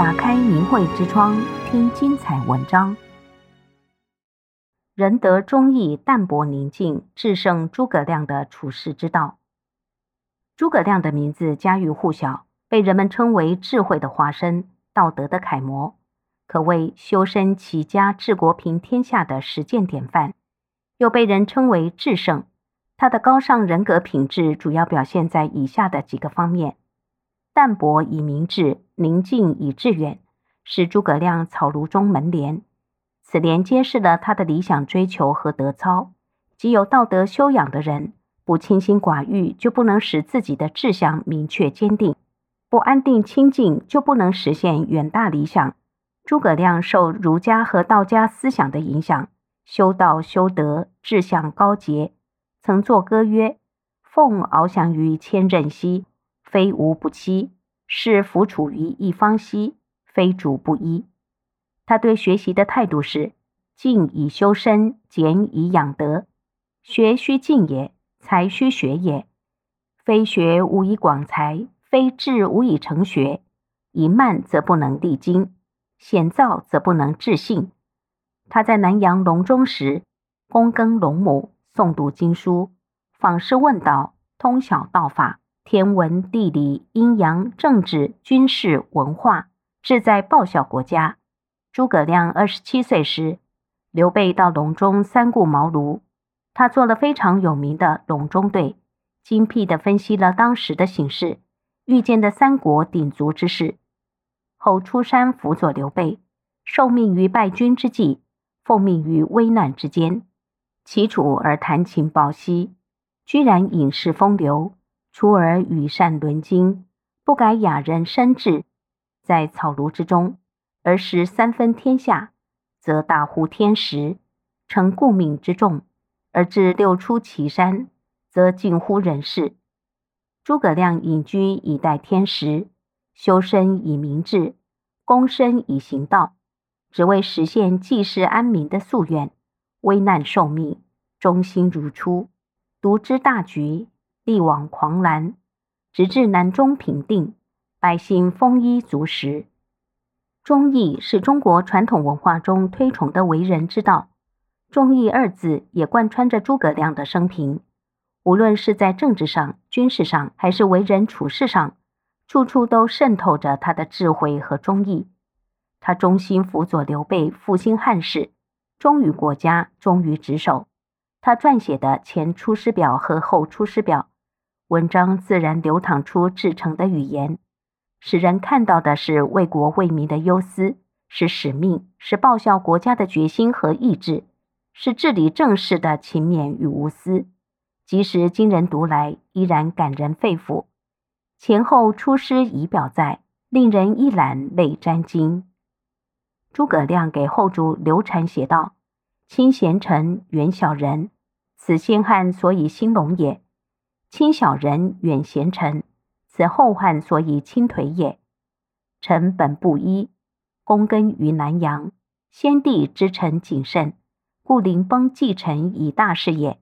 打开明慧之窗，听精彩文章。仁德忠义、淡泊宁静，至圣诸葛亮的处世之道。诸葛亮的名字家喻户晓，被人们称为智慧的化身、道德的楷模，可谓修身齐家治国平天下的实践典范。又被人称为至圣。他的高尚人格品质主要表现在以下的几个方面。淡泊以明志，宁静以致远，是诸葛亮草庐中门帘。此联揭示了他的理想追求和德操。即有道德修养的人，不清心寡欲，就不能使自己的志向明确坚定；不安定清静，就不能实现远大理想。诸葛亮受儒家和道家思想的影响，修道修德，志向高洁，曾作歌曰：“凤翱翔于千仞兮。”非吾不欺，是弗处于一方兮，非主不依。他对学习的态度是：静以修身，俭以养德。学须静也，才须学也。非学无以广才，非志无以成学。以慢则不能励精，险躁则不能致信。他在南阳隆中时，躬耕龙母，诵读经书，访师问道，通晓道法。天文地理、阴阳、政治、军事、文化，志在报效国家。诸葛亮二十七岁时，刘备到隆中三顾茅庐，他做了非常有名的隆中对，精辟地分析了当时的形势，预见的三国鼎足之势。后出山辅佐刘备，受命于败军之际，奉命于危难之间，齐楚而谈情抱膝，居然隐士风流。出而与善论经，不改雅人深志，在草庐之中，而识三分天下，则大乎天时；成故命之众，而至六出祁山，则近乎人事。诸葛亮隐居以待天时，修身以明志，躬身以行道，只为实现济世安民的夙愿。危难受命，忠心如初，独知大局。力挽狂澜，直至南中平定，百姓丰衣足食。忠义是中国传统文化中推崇的为人之道。忠义二字也贯穿着诸葛亮的生平，无论是在政治上、军事上，还是为人处事上，处处都渗透着他的智慧和忠义。他忠心辅佐刘备复兴汉室，忠于国家，忠于职守。他撰写的《前出师表》和《后出师表》。文章自然流淌出至诚的语言，使人看到的是为国为民的忧思，是使命，是报效国家的决心和意志，是治理政事的勤勉与无私。即使今人读来，依然感人肺腑。前后出师仪表在，令人一览泪沾襟。诸葛亮给后主刘禅写道：“亲贤臣，远小人，此先汉所以兴隆也。”亲小人，远贤臣，此后汉所以倾颓也。臣本布衣，躬耕于南阳，先帝知臣谨慎，故临崩继臣以大事也。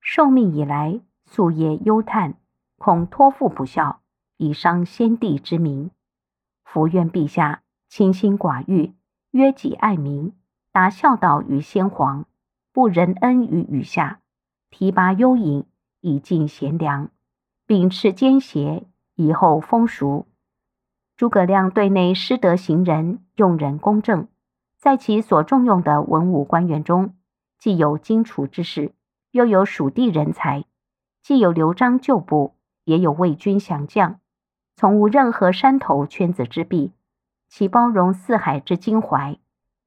受命以来，夙夜忧叹，恐托付不效，以伤先帝之明。伏愿陛下清心寡欲，约己爱民，达孝道于先皇，不仁恩于余下，提拔优隐。以尽贤良，秉持奸邪，以厚风俗。诸葛亮对内师德行仁，用人公正，在其所重用的文武官员中，既有荆楚之士，又有蜀地人才，既有刘璋旧部，也有魏军降将，从无任何山头圈子之弊，其包容四海之襟怀，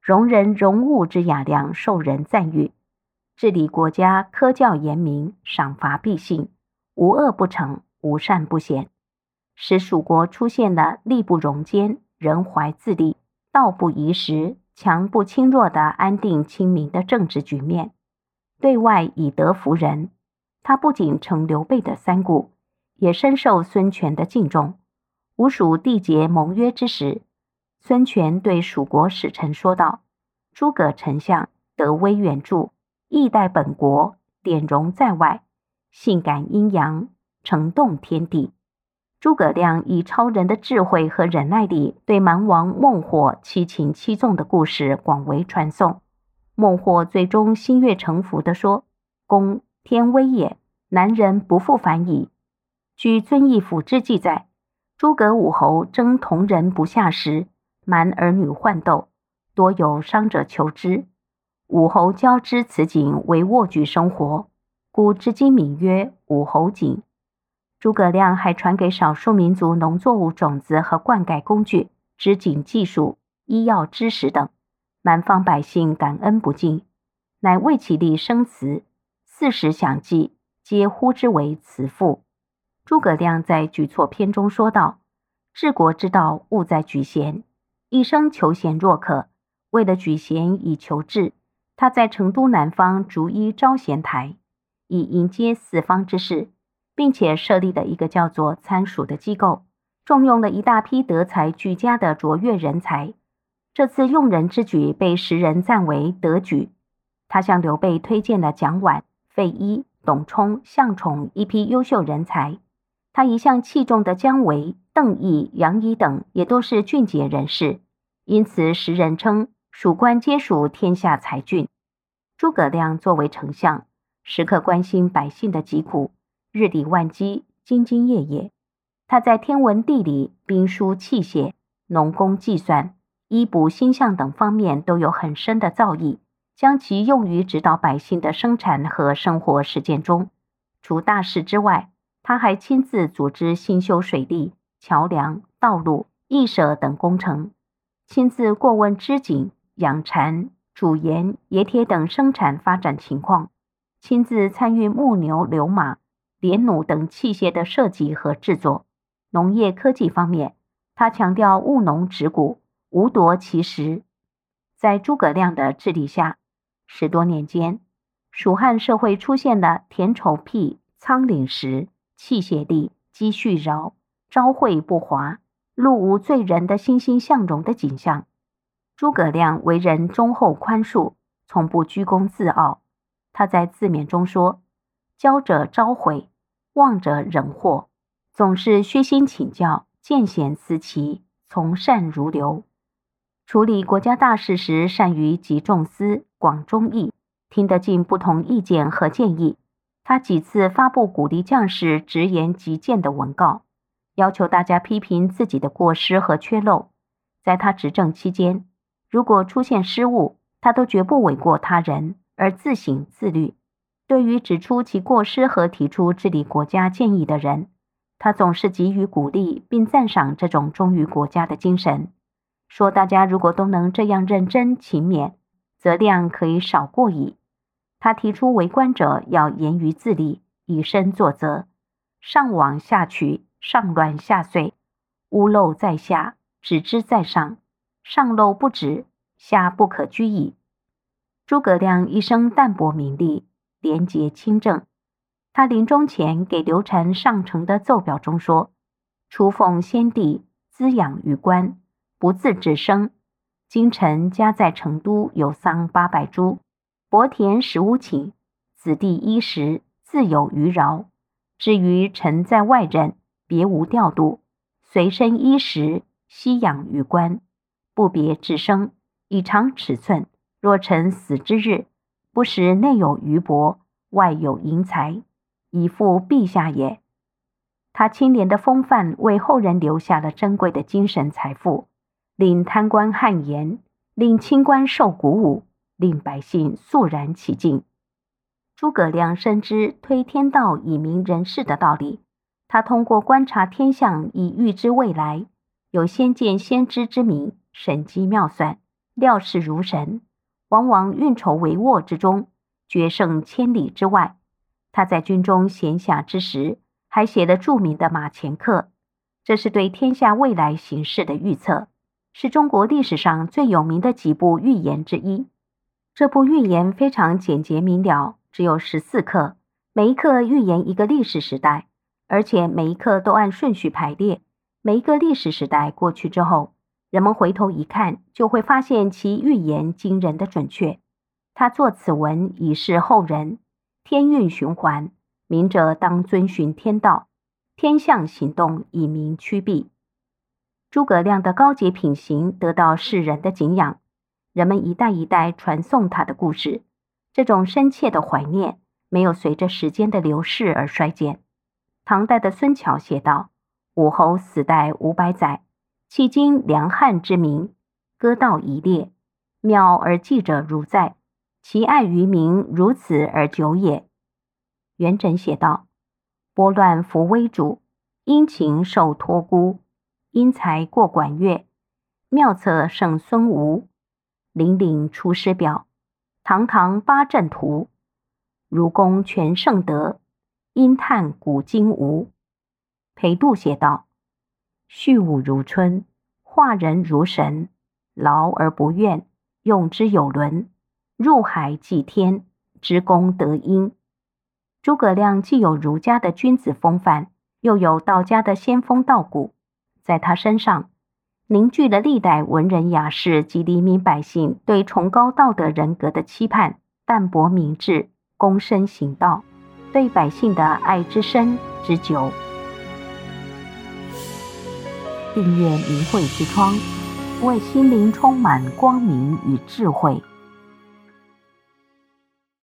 容人容物之雅量，受人赞誉。治理国家，科教严明，赏罚必信，无恶不惩，无善不显，使蜀国出现了力不容奸、仁怀自立、道不遗时、强不侵弱的安定清明的政治局面。对外以德服人，他不仅成刘备的三顾，也深受孙权的敬重。吴蜀缔结盟约之时，孙权对蜀国使臣说道：“诸葛丞相德威远著。”义待本国，典容在外，性感阴阳，承动天地。诸葛亮以超人的智慧和忍耐力，对蛮王孟获七擒七纵的故事广为传颂。孟获最终心悦诚服地说：“公天威也，南人不复反矣。”据《遵义府志》记载，诸葛武侯征同人不下时，蛮儿女患斗，多有伤者求之。武侯教之此景为卧举生活，故至今名曰武侯井。诸葛亮还传给少数民族农作物种子和灌溉工具、织锦技术、医药知识等。蛮方百姓感恩不尽，乃为其立生祠，四时享祭，皆呼之为慈父。诸葛亮在举措篇中说道：“治国之道，务在举贤。一生求贤若渴，为了举贤以求治，他在成都南方逐一招贤台，以迎接四方之士，并且设立了一个叫做参蜀的机构，重用了一大批德才俱佳的卓越人才。”这次用人之举被时人赞为德举。他向刘备推荐了蒋琬、费祎、董充、项宠一批优秀人才。他一向器重的姜维、邓毅、杨仪等也都是俊杰人士，因此时人称蜀官皆属天下才俊。诸葛亮作为丞相，时刻关心百姓的疾苦，日理万机，兢兢业业。他在天文地理、兵书器械、农工计算。医卜星象等方面都有很深的造诣，将其用于指导百姓的生产和生活实践中。除大事之外，他还亲自组织兴修水利、桥梁、道路、驿舍等工程，亲自过问织锦、养蚕、煮盐、冶铁等生产发展情况，亲自参与木牛流马、连弩等器械的设计和制作。农业科技方面，他强调务农植谷。无夺其时，在诸葛亮的治理下，十多年间，蜀汉社会出现了田畴辟、仓廪实、器械利、积蓄饶、朝会不华、路无罪人的欣欣向荣的景象。诸葛亮为人忠厚宽恕，从不居功自傲。他在自勉中说：“教者招悔，忘者忍祸，总是虚心请教，见贤思齐，从善如流。”处理国家大事时，善于集众思、广忠义，听得进不同意见和建议。他几次发布鼓励将士直言极谏的文告，要求大家批评自己的过失和缺漏。在他执政期间，如果出现失误，他都绝不诿过他人，而自省自律。对于指出其过失和提出治理国家建议的人，他总是给予鼓励，并赞赏这种忠于国家的精神。说大家如果都能这样认真勤勉，则量可以少过矣。他提出为官者要严于自立，以身作则，上枉下取，上乱下遂，屋漏在下，止之在上，上漏不止，下不可居矣。诸葛亮一生淡泊名利，廉洁清正。他临终前给刘禅上呈的奏表中说：“初奉先帝滋养于官。”不自治生，今臣家在成都有桑八百株，薄田十五顷，子弟衣食自有余饶。至于臣在外任，别无调度，随身衣食悉养于官，不别治生，以长尺寸。若臣死之日，不时内有余帛，外有银财，以付陛下也。他清廉的风范，为后人留下了珍贵的精神财富。令贪官汗颜，令清官受鼓舞，令百姓肃然起敬。诸葛亮深知推天道以明人事的道理，他通过观察天象以预知未来，有先见先知之明，神机妙算，料事如神，往往运筹帷幄之中，决胜千里之外。他在军中闲暇之时，还写了著名的《马前课》，这是对天下未来形势的预测。是中国历史上最有名的几部预言之一。这部预言非常简洁明了，只有十四课，每一课预言一个历史时代，而且每一课都按顺序排列。每一个历史时代过去之后，人们回头一看，就会发现其预言惊人的准确。他作此文以示后人：天运循环，明者当遵循天道；天象行动以明趋避。诸葛亮的高洁品行得到世人的敬仰，人们一代一代传颂他的故事。这种深切的怀念没有随着时间的流逝而衰减。唐代的孙桥写道：“武侯死代五百载，迄今梁汉之名，歌道一列，渺而记者如在，其爱于民如此而久也。”元稹写道：“拨乱扶危主，殷勤受托孤。”因才过管乐，妙策胜孙吴。凛凛出师表，堂堂八阵图。如公全胜德，因叹古今无。裴度写道：蓄武如春，化人如神。劳而不怨，用之有伦。入海济天，知公得因。诸葛亮既有儒家的君子风范，又有道家的仙风道骨。在他身上凝聚了历代文人雅士及黎民百姓对崇高道德人格的期盼，淡泊明志，躬身行道，对百姓的爱之深之久。订阅明慧之窗，为心灵充满光明与智慧。